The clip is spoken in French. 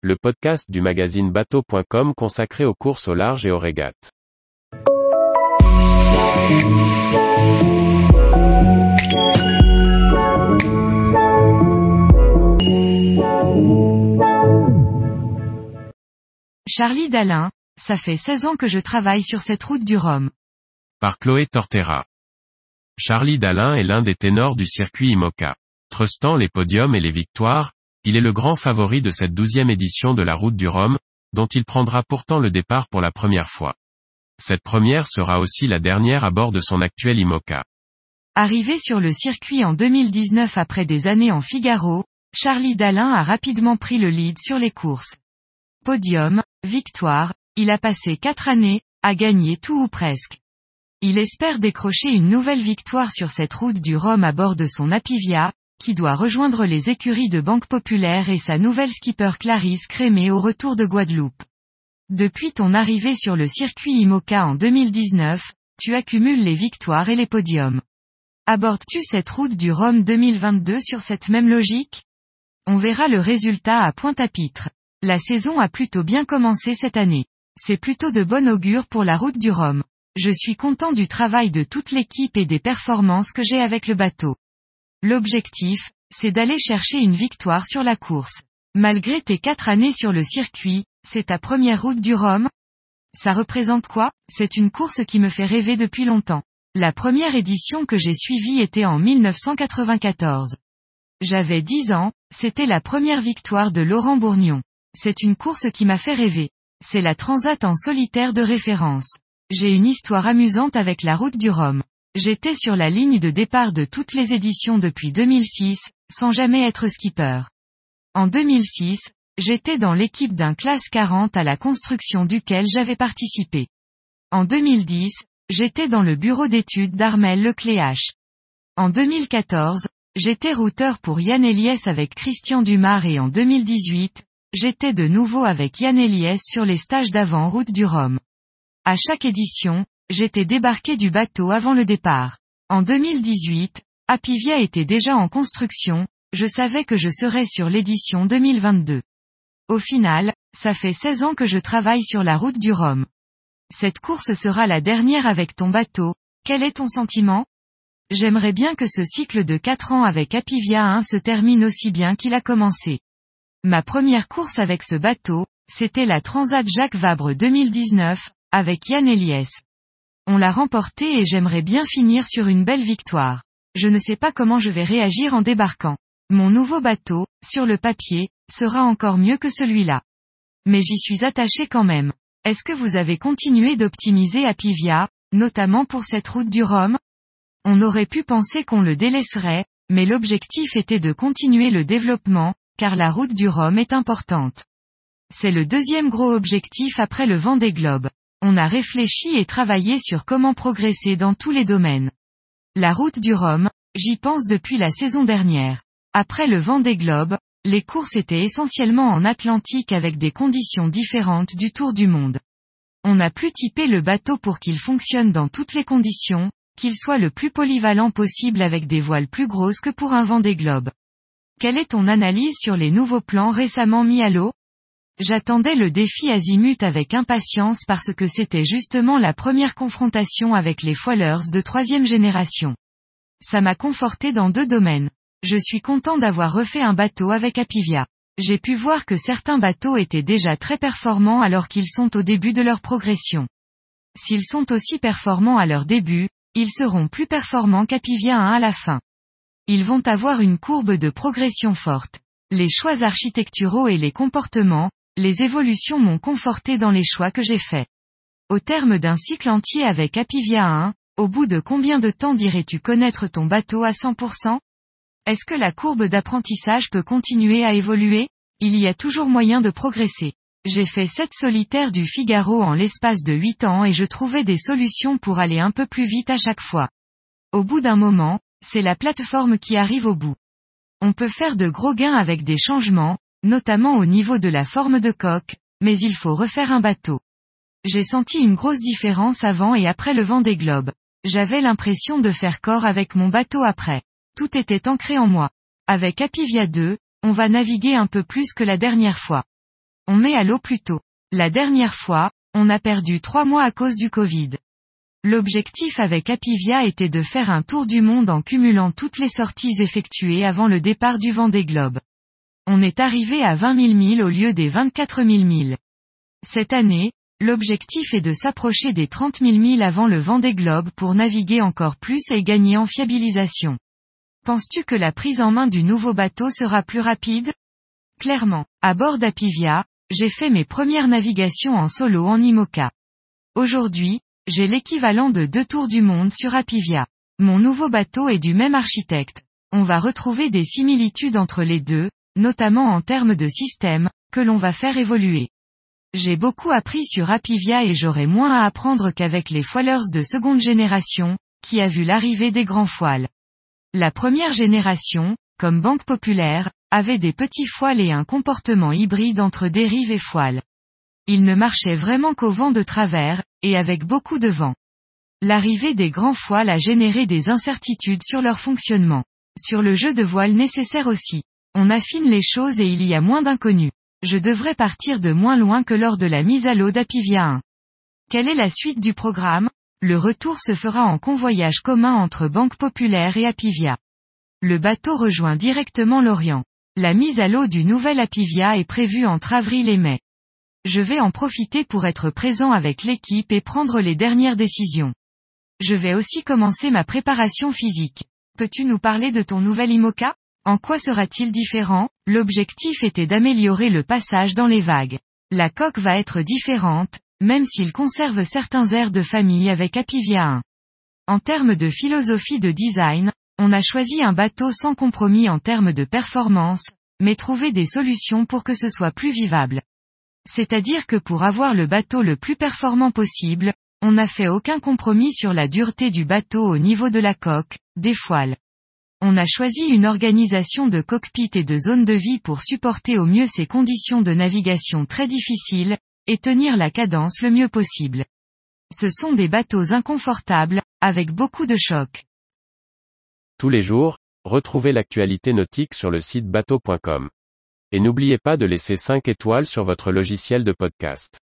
le podcast du magazine bateau.com consacré aux courses au large et aux régates. Charlie Dalin, ça fait 16 ans que je travaille sur cette route du Rhum. Par Chloé Tortera. Charlie Dalin est l'un des ténors du circuit IMOCA. Trustant les podiums et les victoires, il est le grand favori de cette douzième édition de la route du Rhum, dont il prendra pourtant le départ pour la première fois. Cette première sera aussi la dernière à bord de son actuel IMOCA. Arrivé sur le circuit en 2019 après des années en Figaro, Charlie Dalin a rapidement pris le lead sur les courses. Podium, victoire, il a passé quatre années, à gagner tout ou presque. Il espère décrocher une nouvelle victoire sur cette route du Rhum à bord de son Apivia, qui doit rejoindre les écuries de Banque Populaire et sa nouvelle skipper Clarisse Crémé au retour de Guadeloupe. Depuis ton arrivée sur le circuit IMOCA en 2019, tu accumules les victoires et les podiums. Abordes-tu cette route du Rhum 2022 sur cette même logique? On verra le résultat à Pointe-à-Pitre. La saison a plutôt bien commencé cette année. C'est plutôt de bon augure pour la route du Rhum. Je suis content du travail de toute l'équipe et des performances que j'ai avec le bateau. L'objectif, c'est d'aller chercher une victoire sur la course. Malgré tes quatre années sur le circuit, c'est ta première route du Rhum? Ça représente quoi? C'est une course qui me fait rêver depuis longtemps. La première édition que j'ai suivie était en 1994. J'avais 10 ans, c'était la première victoire de Laurent Bourgnon. C'est une course qui m'a fait rêver. C'est la transat en solitaire de référence. J'ai une histoire amusante avec la route du Rhum. J'étais sur la ligne de départ de toutes les éditions depuis 2006, sans jamais être skipper. En 2006, j'étais dans l'équipe d'un classe 40 à la construction duquel j'avais participé. En 2010, j'étais dans le bureau d'études d'Armel Lecléache. En 2014, j'étais routeur pour Yann Eliès avec Christian Dumas et en 2018, j'étais de nouveau avec Yann Eliès sur les stages d'avant route du Rhum. À chaque édition, j'étais débarqué du bateau avant le départ. En 2018, Apivia était déjà en construction, je savais que je serais sur l'édition 2022. Au final, ça fait 16 ans que je travaille sur la route du Rhum. Cette course sera la dernière avec ton bateau, quel est ton sentiment? J'aimerais bien que ce cycle de 4 ans avec Apivia 1 se termine aussi bien qu'il a commencé. Ma première course avec ce bateau, c'était la Transat Jacques Vabre 2019, avec Yann Eliès. On l'a remporté et j'aimerais bien finir sur une belle victoire. Je ne sais pas comment je vais réagir en débarquant. Mon nouveau bateau, sur le papier, sera encore mieux que celui-là. Mais j'y suis attaché quand même. Est-ce que vous avez continué d'optimiser Apivia, notamment pour cette route du Rhum? On aurait pu penser qu'on le délaisserait, mais l'objectif était de continuer le développement, car la route du Rhum est importante. C'est le deuxième gros objectif après le vent des globes. On a réfléchi et travaillé sur comment progresser dans tous les domaines. La route du Rhum, j'y pense depuis la saison dernière. Après le vent des globes, les courses étaient essentiellement en Atlantique avec des conditions différentes du tour du monde. On a pu typer le bateau pour qu'il fonctionne dans toutes les conditions, qu'il soit le plus polyvalent possible avec des voiles plus grosses que pour un vent des globes. Quelle est ton analyse sur les nouveaux plans récemment mis à l'eau? J'attendais le défi Azimut avec impatience parce que c'était justement la première confrontation avec les foilers de troisième génération. Ça m'a conforté dans deux domaines. Je suis content d'avoir refait un bateau avec Apivia. J'ai pu voir que certains bateaux étaient déjà très performants alors qu'ils sont au début de leur progression. S'ils sont aussi performants à leur début, ils seront plus performants qu'Apivia 1 à la fin. Ils vont avoir une courbe de progression forte. Les choix architecturaux et les comportements, les évolutions m'ont conforté dans les choix que j'ai faits. Au terme d'un cycle entier avec Apivia 1, au bout de combien de temps dirais-tu connaître ton bateau à 100% Est-ce que la courbe d'apprentissage peut continuer à évoluer? Il y a toujours moyen de progresser. J'ai fait 7 solitaires du Figaro en l'espace de 8 ans et je trouvais des solutions pour aller un peu plus vite à chaque fois. Au bout d'un moment, c'est la plateforme qui arrive au bout. On peut faire de gros gains avec des changements, notamment au niveau de la forme de coque, mais il faut refaire un bateau. J'ai senti une grosse différence avant et après le vent des globes. J'avais l'impression de faire corps avec mon bateau après. Tout était ancré en moi. Avec Apivia 2, on va naviguer un peu plus que la dernière fois. on met à l'eau plus tôt. La dernière fois, on a perdu trois mois à cause du Covid. L'objectif avec Apivia était de faire un tour du monde en cumulant toutes les sorties effectuées avant le départ du Vendée Globe. On est arrivé à 20 000 milles au lieu des 24 000 milles. Cette année, l'objectif est de s'approcher des 30 000 milles avant le Vendée Globe pour naviguer encore plus et gagner en fiabilisation. Penses-tu que la prise en main du nouveau bateau sera plus rapide? Clairement, à bord d'Apivia, j'ai fait mes premières navigations en solo en IMOCA. Aujourd'hui, j'ai l'équivalent de deux tours du monde sur Apivia. Mon nouveau bateau est du même architecte. On va retrouver des similitudes entre les deux, notamment en termes de système, que l'on va faire évoluer. J'ai beaucoup appris sur Apivia et j'aurai moins à apprendre qu'avec les foilers de seconde génération, qui a vu l'arrivée des grands foiles. La première génération, comme Banque Populaire, avait des petits foiles et un comportement hybride entre dérive et foile. Il ne marchait vraiment qu'au vent de travers, et avec beaucoup de vent. L'arrivée des grands foiles a généré des incertitudes sur leur fonctionnement. Sur le jeu de voile nécessaire aussi. On affine les choses et il y a moins d'inconnus. Je devrais partir de moins loin que lors de la mise à l'eau d'Apivia 1. Quelle est la suite du programme? Le retour se fera en convoyage commun entre Banque Populaire et Apivia. Le bateau rejoint directement l'Orient. La mise à l'eau du nouvel Apivia est prévue entre avril et mai je vais en profiter pour être présent avec l'équipe et prendre les dernières décisions. Je vais aussi commencer ma préparation physique. Peux-tu nous parler de ton nouvel IMOCA? En quoi sera-t-il différent? L'objectif était d'améliorer le passage dans les vagues. La coque va être différente, même s'il conserve certains airs de famille avec Apivia 1. En termes de philosophie de design, on a choisi un bateau sans compromis en termes de performance, mais trouvé des solutions pour que ce soit plus vivable. C'est-à-dire que pour avoir le bateau le plus performant possible, on n'a fait aucun compromis sur la dureté du bateau au niveau de la coque, des foiles. On a choisi une organisation de cockpit et de zone de vie pour supporter au mieux ces conditions de navigation très difficiles, et tenir la cadence le mieux possible. Ce sont des bateaux inconfortables, avec beaucoup de chocs. Tous les jours, retrouvez l'actualité nautique sur le site bateau.com. Et n'oubliez pas de laisser 5 étoiles sur votre logiciel de podcast.